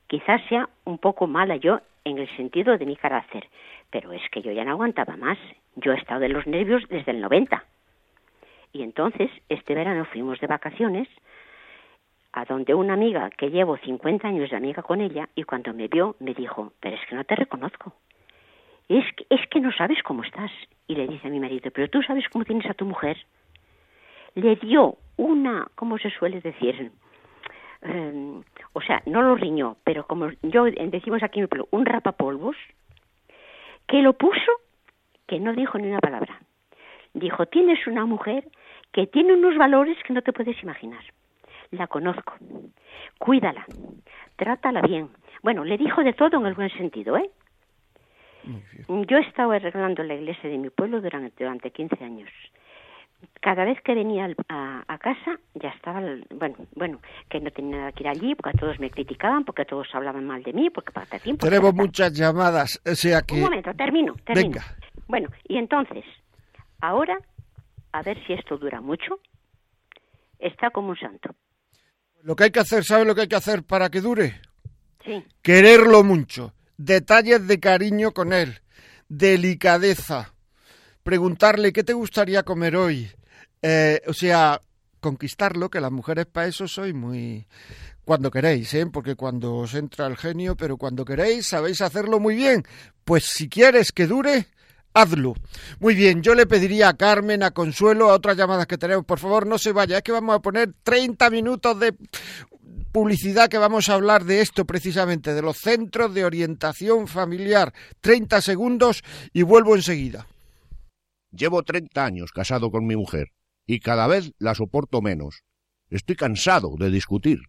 Quizás sea un poco mala yo en el sentido de mi carácter, pero es que yo ya no aguantaba más. Yo he estado de los nervios desde el 90. Y entonces, este verano fuimos de vacaciones a donde una amiga que llevo 50 años de amiga con ella y cuando me vio me dijo, pero es que no te reconozco. Es que, es que no sabes cómo estás. Y le dice a mi marido, pero tú sabes cómo tienes a tu mujer. Le dio una, ¿cómo se suele decir? Em, o sea, no lo riñó, pero como yo decimos aquí en el pueblo, un rapapolvos, que lo puso, que no dijo ni una palabra. Dijo, tienes una mujer que tiene unos valores que no te puedes imaginar. La conozco. Cuídala. Trátala bien. Bueno, le dijo de todo en el buen sentido, ¿eh? Yo he estado arreglando la iglesia de mi pueblo durante, durante 15 años cada vez que venía a, casa ya estaba, bueno, bueno, que no tenía nada que ir allí, porque todos me criticaban, porque todos hablaban mal de mí, porque para tiempo. Tenemos muchas llamadas, o sea que... Un momento, termino, termino. Venga. Bueno, y entonces, ahora, a ver si esto dura mucho, está como un santo. Lo que hay que hacer, ¿sabe lo que hay que hacer para que dure? Sí. Quererlo mucho, detalles de cariño con él, delicadeza preguntarle qué te gustaría comer hoy. Eh, o sea, conquistarlo, que las mujeres para eso sois muy... Cuando queréis, ¿eh? Porque cuando os entra el genio, pero cuando queréis sabéis hacerlo muy bien. Pues si quieres que dure, hazlo. Muy bien, yo le pediría a Carmen, a Consuelo, a otras llamadas que tenemos, por favor, no se vaya, es que vamos a poner 30 minutos de publicidad que vamos a hablar de esto precisamente, de los centros de orientación familiar. 30 segundos y vuelvo enseguida. Llevo 30 años casado con mi mujer y cada vez la soporto menos. Estoy cansado de discutir.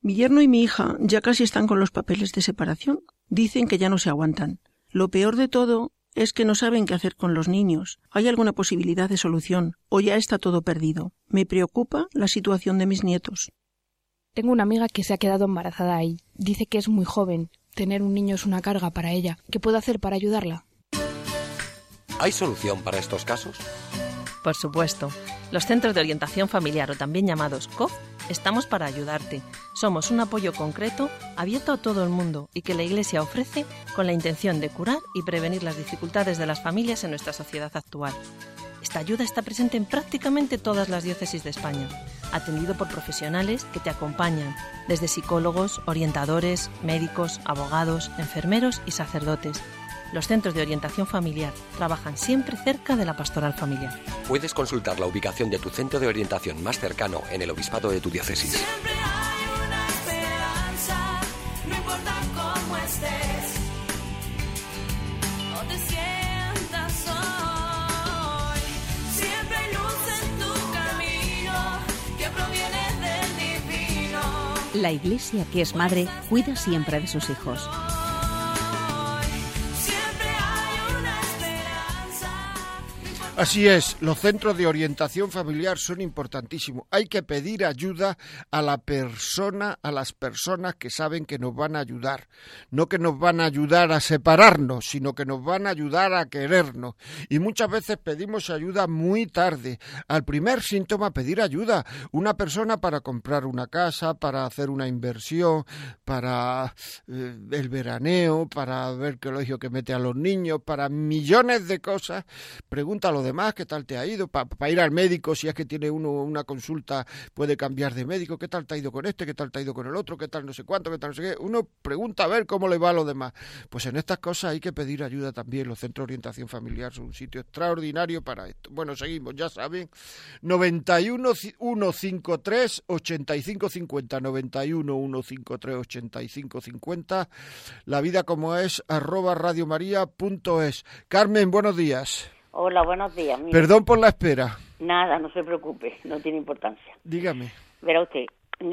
Mi yerno y mi hija ya casi están con los papeles de separación. Dicen que ya no se aguantan. Lo peor de todo es que no saben qué hacer con los niños. ¿Hay alguna posibilidad de solución? ¿O ya está todo perdido? Me preocupa la situación de mis nietos. Tengo una amiga que se ha quedado embarazada ahí. Dice que es muy joven. Tener un niño es una carga para ella. ¿Qué puedo hacer para ayudarla? ¿Hay solución para estos casos? Por supuesto. Los Centros de Orientación Familiar, o también llamados COF, estamos para ayudarte. Somos un apoyo concreto, abierto a todo el mundo y que la Iglesia ofrece con la intención de curar y prevenir las dificultades de las familias en nuestra sociedad actual. Esta ayuda está presente en prácticamente todas las diócesis de España, atendido por profesionales que te acompañan, desde psicólogos, orientadores, médicos, abogados, enfermeros y sacerdotes los centros de orientación familiar trabajan siempre cerca de la pastoral familiar. Puedes consultar la ubicación de tu centro de orientación más cercano en el obispado de tu diócesis. La Iglesia, que es madre, cuida siempre de sus hijos. Así es, los centros de orientación familiar son importantísimos. Hay que pedir ayuda a la persona, a las personas que saben que nos van a ayudar. No que nos van a ayudar a separarnos, sino que nos van a ayudar a querernos. Y muchas veces pedimos ayuda muy tarde. Al primer síntoma, pedir ayuda. Una persona para comprar una casa, para hacer una inversión, para eh, el veraneo, para ver qué colegio que mete a los niños, para millones de cosas. Pregúntalo demás, qué tal te ha ido, para ir al médico, si es que tiene uno una consulta, puede cambiar de médico, qué tal te ha ido con este, qué tal te ha ido con el otro, qué tal no sé cuánto, qué tal no sé qué. Uno pregunta a ver cómo le va a los demás. Pues en estas cosas hay que pedir ayuda también. Los centros de orientación familiar son un sitio extraordinario para esto. Bueno, seguimos, ya saben. 91 153 85 50 91 153 85 50 la vida como es arroba radiomaria.es Carmen, buenos días. Hola, buenos días. Perdón por la espera. Nada, no se preocupe, no tiene importancia. Dígame. Verá usted,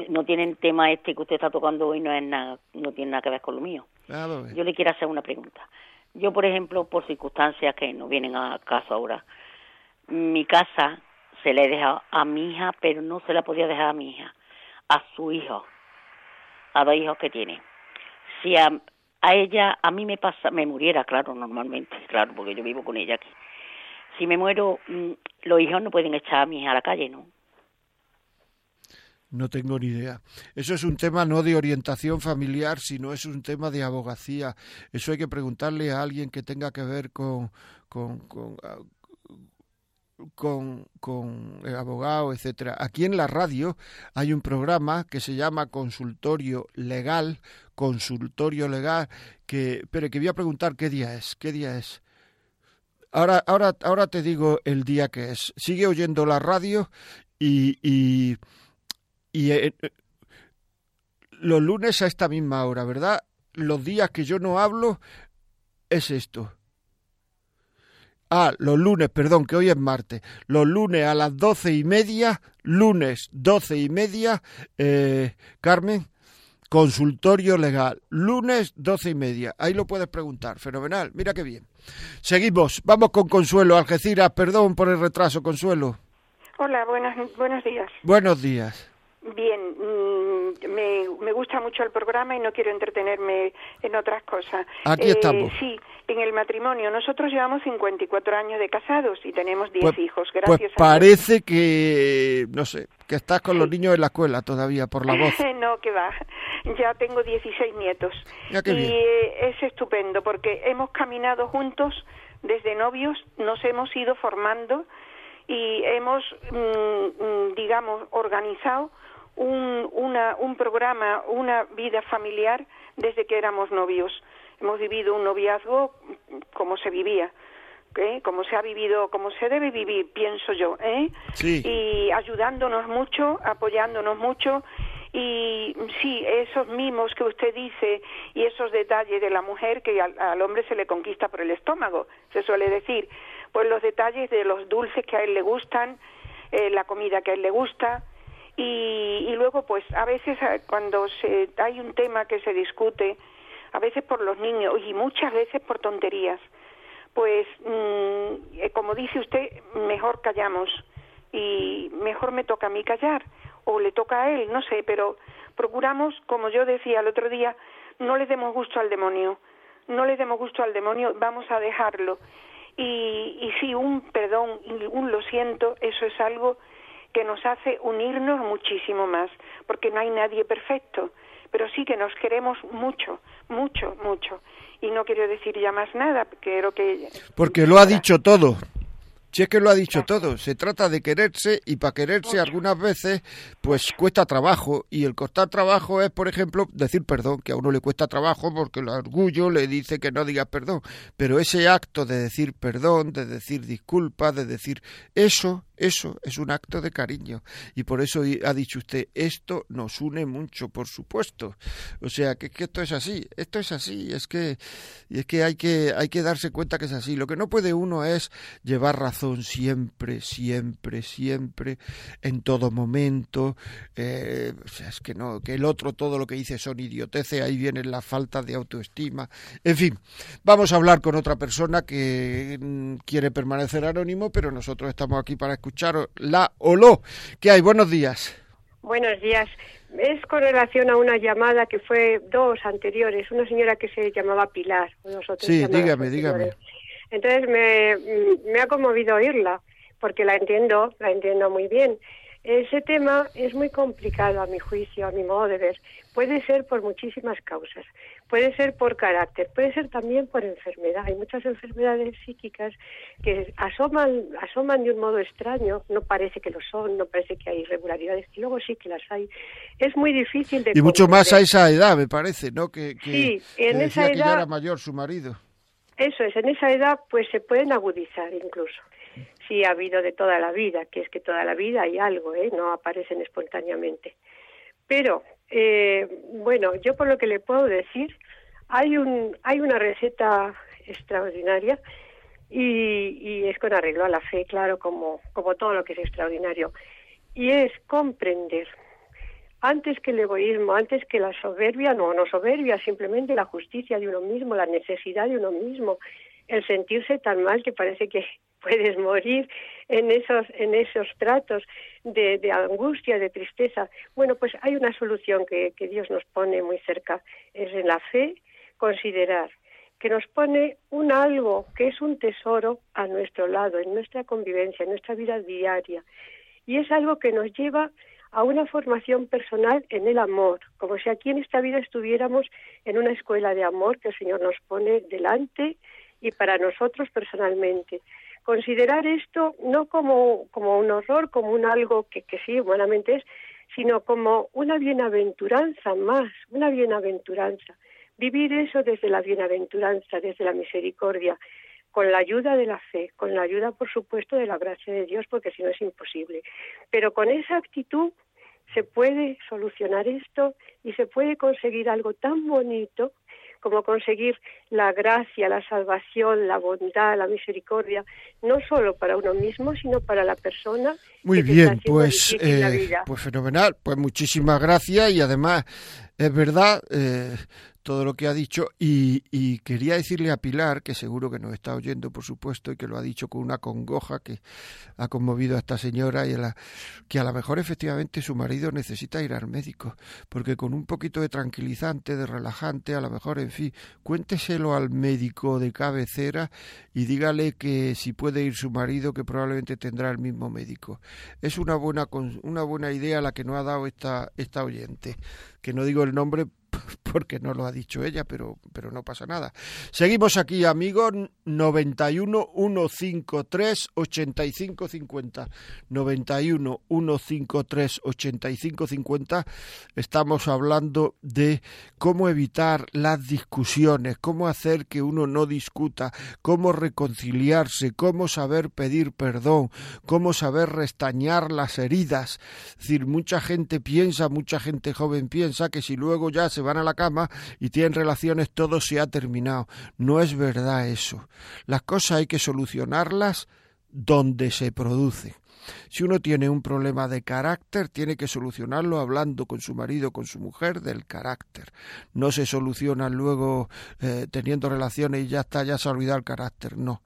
no tiene el tema este que usted está tocando hoy, no es nada, no tiene nada que ver con lo mío. Yo le quiero hacer una pregunta. Yo, por ejemplo, por circunstancias que no vienen a caso ahora, mi casa se la he dejado a mi hija, pero no se la podía dejar a mi hija, a su hijo, a dos hijos que tiene. Si a, a ella, a mí me pasa, me muriera, claro, normalmente, claro, porque yo vivo con ella aquí si me muero, mm, los hijos no pueden echar a mi a la calle, ¿no? No tengo ni idea. Eso es un tema no de orientación familiar, sino es un tema de abogacía. Eso hay que preguntarle a alguien que tenga que ver con, con, con, ah, con, con abogado, etcétera. Aquí en la radio hay un programa que se llama Consultorio Legal, Consultorio Legal, que, pero que voy a preguntar qué día es, qué día es. Ahora, ahora, ahora te digo el día que es. Sigue oyendo la radio y, y, eh, eh, los lunes a esta misma hora, ¿verdad? Los días que yo no hablo es esto. Ah, los lunes, perdón, que hoy es martes. Los lunes a las doce y media, lunes doce y media, eh, Carmen, Consultorio legal, lunes doce y media. Ahí lo puedes preguntar. Fenomenal, mira qué bien. Seguimos, vamos con Consuelo. Algeciras, perdón por el retraso, Consuelo. Hola, buenas, buenos días. Buenos días. Bien, mm, me, me, gusta mucho el programa y no quiero entretenerme en otras cosas. Aquí estamos. Eh, sí, en el matrimonio. Nosotros llevamos 54 años de casados y tenemos 10 pues, hijos, pues gracias parece que, no sé, que estás con los niños en la escuela todavía, por la voz. no, que va. Ya tengo 16 nietos. Ya y eh, es estupendo porque hemos caminado juntos desde novios, nos hemos ido formando y hemos, mm, mm, digamos, organizado un, una, un programa, una vida familiar desde que éramos novios. Hemos vivido un noviazgo como se vivía, ¿eh? como se ha vivido, como se debe vivir, pienso yo, ¿eh? y ayudándonos mucho, apoyándonos mucho y sí, esos mimos que usted dice y esos detalles de la mujer que al, hombre se le conquista por el estómago, se suele decir, pues los detalles de los dulces que a él le gustan, eh, la comida que a él le gusta. Y, y luego pues a veces eh, cuando se, hay un tema que se discute, a veces por los niños y muchas veces por tonterías, pues mm, eh, como dice usted, mejor callamos y mejor me toca a mí callar o le toca a él, no sé, pero procuramos, como yo decía el otro día, no le demos gusto al demonio, no le demos gusto al demonio, vamos a dejarlo. Y, y sí, un perdón y un lo siento, eso es algo que nos hace unirnos muchísimo más, porque no hay nadie perfecto, pero sí que nos queremos mucho, mucho, mucho. Y no quiero decir ya más nada, quiero que... Porque lo ha dicho todo. Si es que lo ha dicho todo, se trata de quererse y para quererse algunas veces pues cuesta trabajo. Y el costar trabajo es, por ejemplo, decir perdón, que a uno le cuesta trabajo porque el orgullo le dice que no digas perdón, pero ese acto de decir perdón, de decir disculpas, de decir eso, eso es un acto de cariño y por eso ha dicho usted, esto nos une mucho, por supuesto. O sea, que, que esto es así, esto es así, es que, y es que hay que hay que darse cuenta que es así. Lo que no puede uno es llevar razón siempre, siempre, siempre, en todo momento. Eh, o sea, es que no, que el otro todo lo que dice son idioteces, ahí viene la falta de autoestima. En fin, vamos a hablar con otra persona que mm, quiere permanecer anónimo, pero nosotros estamos aquí para escuchar la Oló. ¿Qué hay? Buenos días. Buenos días. Es con relación a una llamada que fue dos anteriores, una señora que se llamaba Pilar. sí, dígame, dígame. Entonces me, me ha conmovido oírla, porque la entiendo, la entiendo muy bien. Ese tema es muy complicado a mi juicio, a mi modo de ver. Puede ser por muchísimas causas. Puede ser por carácter, puede ser también por enfermedad. Hay muchas enfermedades psíquicas que asoman, asoman de un modo extraño. No parece que lo son, no parece que hay irregularidades, y luego sí que las hay. Es muy difícil de. Y mucho más a esa edad, me parece, ¿no? Que, sí, en esa edad. Que ya era mayor su marido. Eso es, en esa edad, pues se pueden agudizar incluso sí ha habido de toda la vida, que es que toda la vida hay algo, ¿eh? no aparecen espontáneamente. Pero, eh, bueno, yo por lo que le puedo decir, hay, un, hay una receta extraordinaria y, y es con arreglo a la fe, claro, como, como todo lo que es extraordinario. Y es comprender, antes que el egoísmo, antes que la soberbia, no, no soberbia, simplemente la justicia de uno mismo, la necesidad de uno mismo, el sentirse tan mal que parece que puedes morir en esos en esos tratos de, angustia de tristeza. Bueno pues hay una solución que, que Dios nos pone muy cerca es en la fe considerar que nos pone un algo que es un tesoro a nuestro lado en nuestra convivencia en nuestra vida diaria. Y es algo que nos lleva a una formación personal en el amor, como si aquí en esta vida estuviéramos en una escuela de amor que el Señor nos pone delante y para nosotros personalmente. Considerar esto no como, como un horror, como un algo que, que sí, humanamente es, sino como una bienaventuranza más, una bienaventuranza. Vivir eso desde la bienaventuranza, desde la misericordia, con la ayuda de la fe, con la ayuda, por supuesto, de la gracia de Dios, porque si no es imposible. Pero con esa actitud se puede solucionar esto y se puede conseguir algo tan bonito como conseguir la gracia, la salvación, la bondad, la misericordia, no solo para uno mismo, sino para la persona. Muy bien, pues, eh, pues fenomenal, pues muchísimas gracias y además es verdad, eh, todo lo que ha dicho y, y, quería decirle a Pilar, que seguro que nos está oyendo, por supuesto, y que lo ha dicho con una congoja que ha conmovido a esta señora y a la, que a lo mejor efectivamente su marido necesita ir al médico, porque con un poquito de tranquilizante, de relajante, a lo mejor, en fin, cuénteselo al médico de cabecera y dígale que si puede ir su marido, que probablemente tendrá el mismo médico. Es una buena, una buena idea la que nos ha dado esta, esta oyente, que no digo el nombre porque no lo ha dicho ella, pero, pero no pasa nada. Seguimos aquí, amigos, 91 153 85 50. 91 153 85 50. Estamos hablando de cómo evitar las discusiones, cómo hacer que uno no discuta, cómo reconciliarse, cómo saber pedir perdón, cómo saber restañar las heridas. Es decir, mucha gente piensa, mucha gente joven piensa que si luego ya se van a la cama y tienen relaciones todo se ha terminado. No es verdad eso. Las cosas hay que solucionarlas donde se produce. Si uno tiene un problema de carácter, tiene que solucionarlo hablando con su marido, con su mujer, del carácter. No se soluciona luego eh, teniendo relaciones y ya está, ya se ha olvidado el carácter. No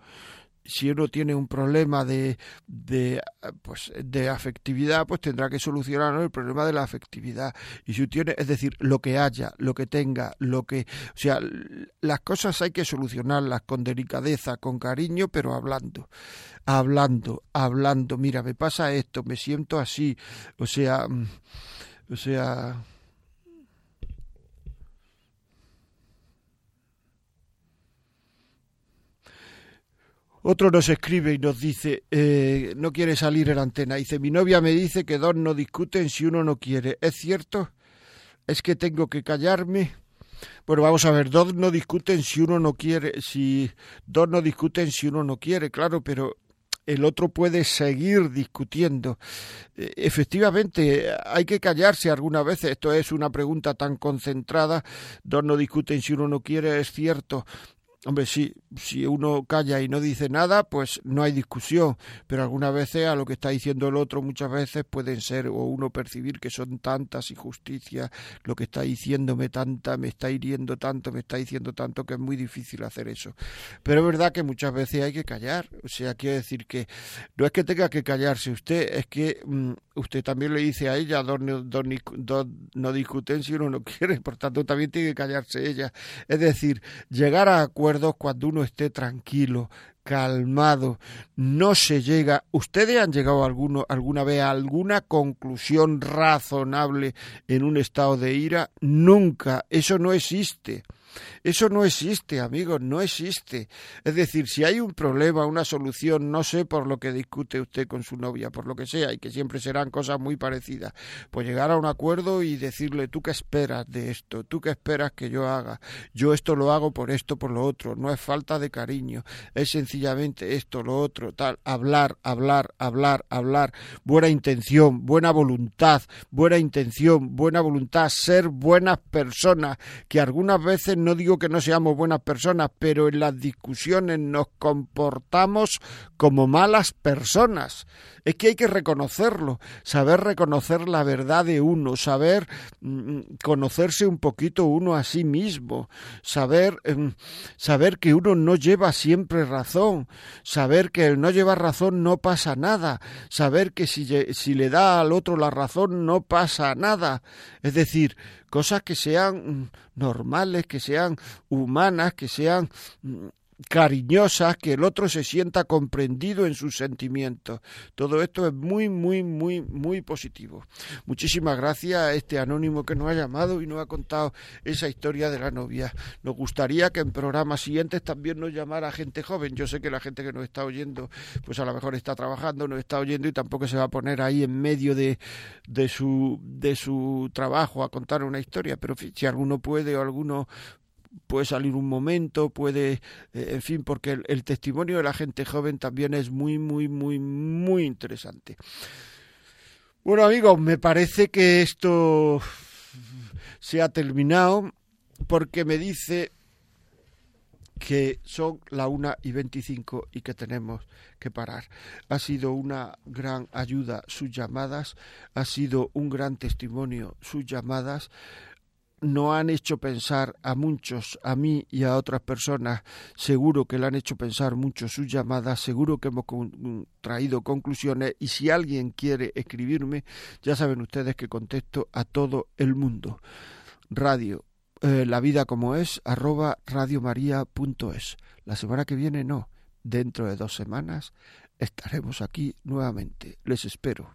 si uno tiene un problema de, de, pues, de afectividad, pues tendrá que solucionar el problema de la afectividad. Y si tiene, es decir, lo que haya, lo que tenga, lo que, o sea, las cosas hay que solucionarlas con delicadeza, con cariño, pero hablando, hablando, hablando. Mira, me pasa esto, me siento así, o sea, mm, o sea. Otro nos escribe y nos dice, eh, no quiere salir en antena. Dice, mi novia me dice que dos no discuten si uno no quiere. ¿Es cierto? ¿Es que tengo que callarme? Bueno, vamos a ver, dos no discuten si uno no quiere, si dos no discuten si uno no quiere, claro, pero el otro puede seguir discutiendo. Eh, efectivamente, hay que callarse algunas veces. Esto es una pregunta tan concentrada. Dos no discuten si uno no quiere, es cierto. Hombre, si, si uno calla y no dice nada, pues no hay discusión, pero algunas veces a lo que está diciendo el otro muchas veces pueden ser o uno percibir que son tantas injusticias, lo que está diciéndome tanta, me está hiriendo tanto, me está diciendo tanto que es muy difícil hacer eso. Pero es verdad que muchas veces hay que callar, o sea, quiere decir que no es que tenga que callarse usted, es que mm, usted también le dice a ella, dos, no discuten si uno no quiere, por tanto también tiene que callarse ella. Es decir, llegar a acuerdos cuando uno esté tranquilo, calmado, no se llega. ¿Ustedes han llegado alguno, alguna vez a alguna conclusión razonable en un estado de ira? Nunca, eso no existe. Eso no existe, amigos, no existe. Es decir, si hay un problema, una solución, no sé por lo que discute usted con su novia, por lo que sea, y que siempre serán cosas muy parecidas, pues llegar a un acuerdo y decirle, tú qué esperas de esto, tú qué esperas que yo haga, yo esto lo hago por esto, por lo otro, no es falta de cariño, es sencillamente esto, lo otro, tal, hablar, hablar, hablar, hablar, buena intención, buena voluntad, buena intención, buena voluntad, ser buenas personas, que algunas veces no digo que no seamos buenas personas, pero en las discusiones nos comportamos como malas personas. Es que hay que reconocerlo, saber reconocer la verdad de uno, saber mm, conocerse un poquito uno a sí mismo, saber, em, saber que uno no lleva siempre razón, saber que el no llevar razón no pasa nada, saber que si, si le da al otro la razón no pasa nada. Es decir, cosas que sean mm, normales, que sean humanas, que sean cariñosas, que el otro se sienta comprendido en sus sentimientos. Todo esto es muy, muy, muy, muy positivo. Muchísimas gracias a este anónimo que nos ha llamado y nos ha contado esa historia de la novia. Nos gustaría que en programas siguientes también nos llamara gente joven. Yo sé que la gente que nos está oyendo, pues a lo mejor está trabajando, nos está oyendo y tampoco se va a poner ahí en medio de, de, su, de su trabajo a contar una historia, pero si alguno puede o alguno puede salir un momento, puede, eh, en fin, porque el, testimonio de la gente joven también es muy, muy, muy, muy interesante. Bueno amigos, me parece que esto se ha terminado porque me dice que son la una y veinticinco y que tenemos que parar. Ha sido una gran ayuda sus llamadas, ha sido un gran testimonio sus llamadas no han hecho pensar a muchos, a mí y a otras personas, seguro que le han hecho pensar mucho sus llamadas, seguro que hemos traído conclusiones y si alguien quiere escribirme, ya saben ustedes que contesto a todo el mundo. Radio, eh, la vida como es, arroba radiomaria.es. La semana que viene no, dentro de dos semanas estaremos aquí nuevamente. Les espero.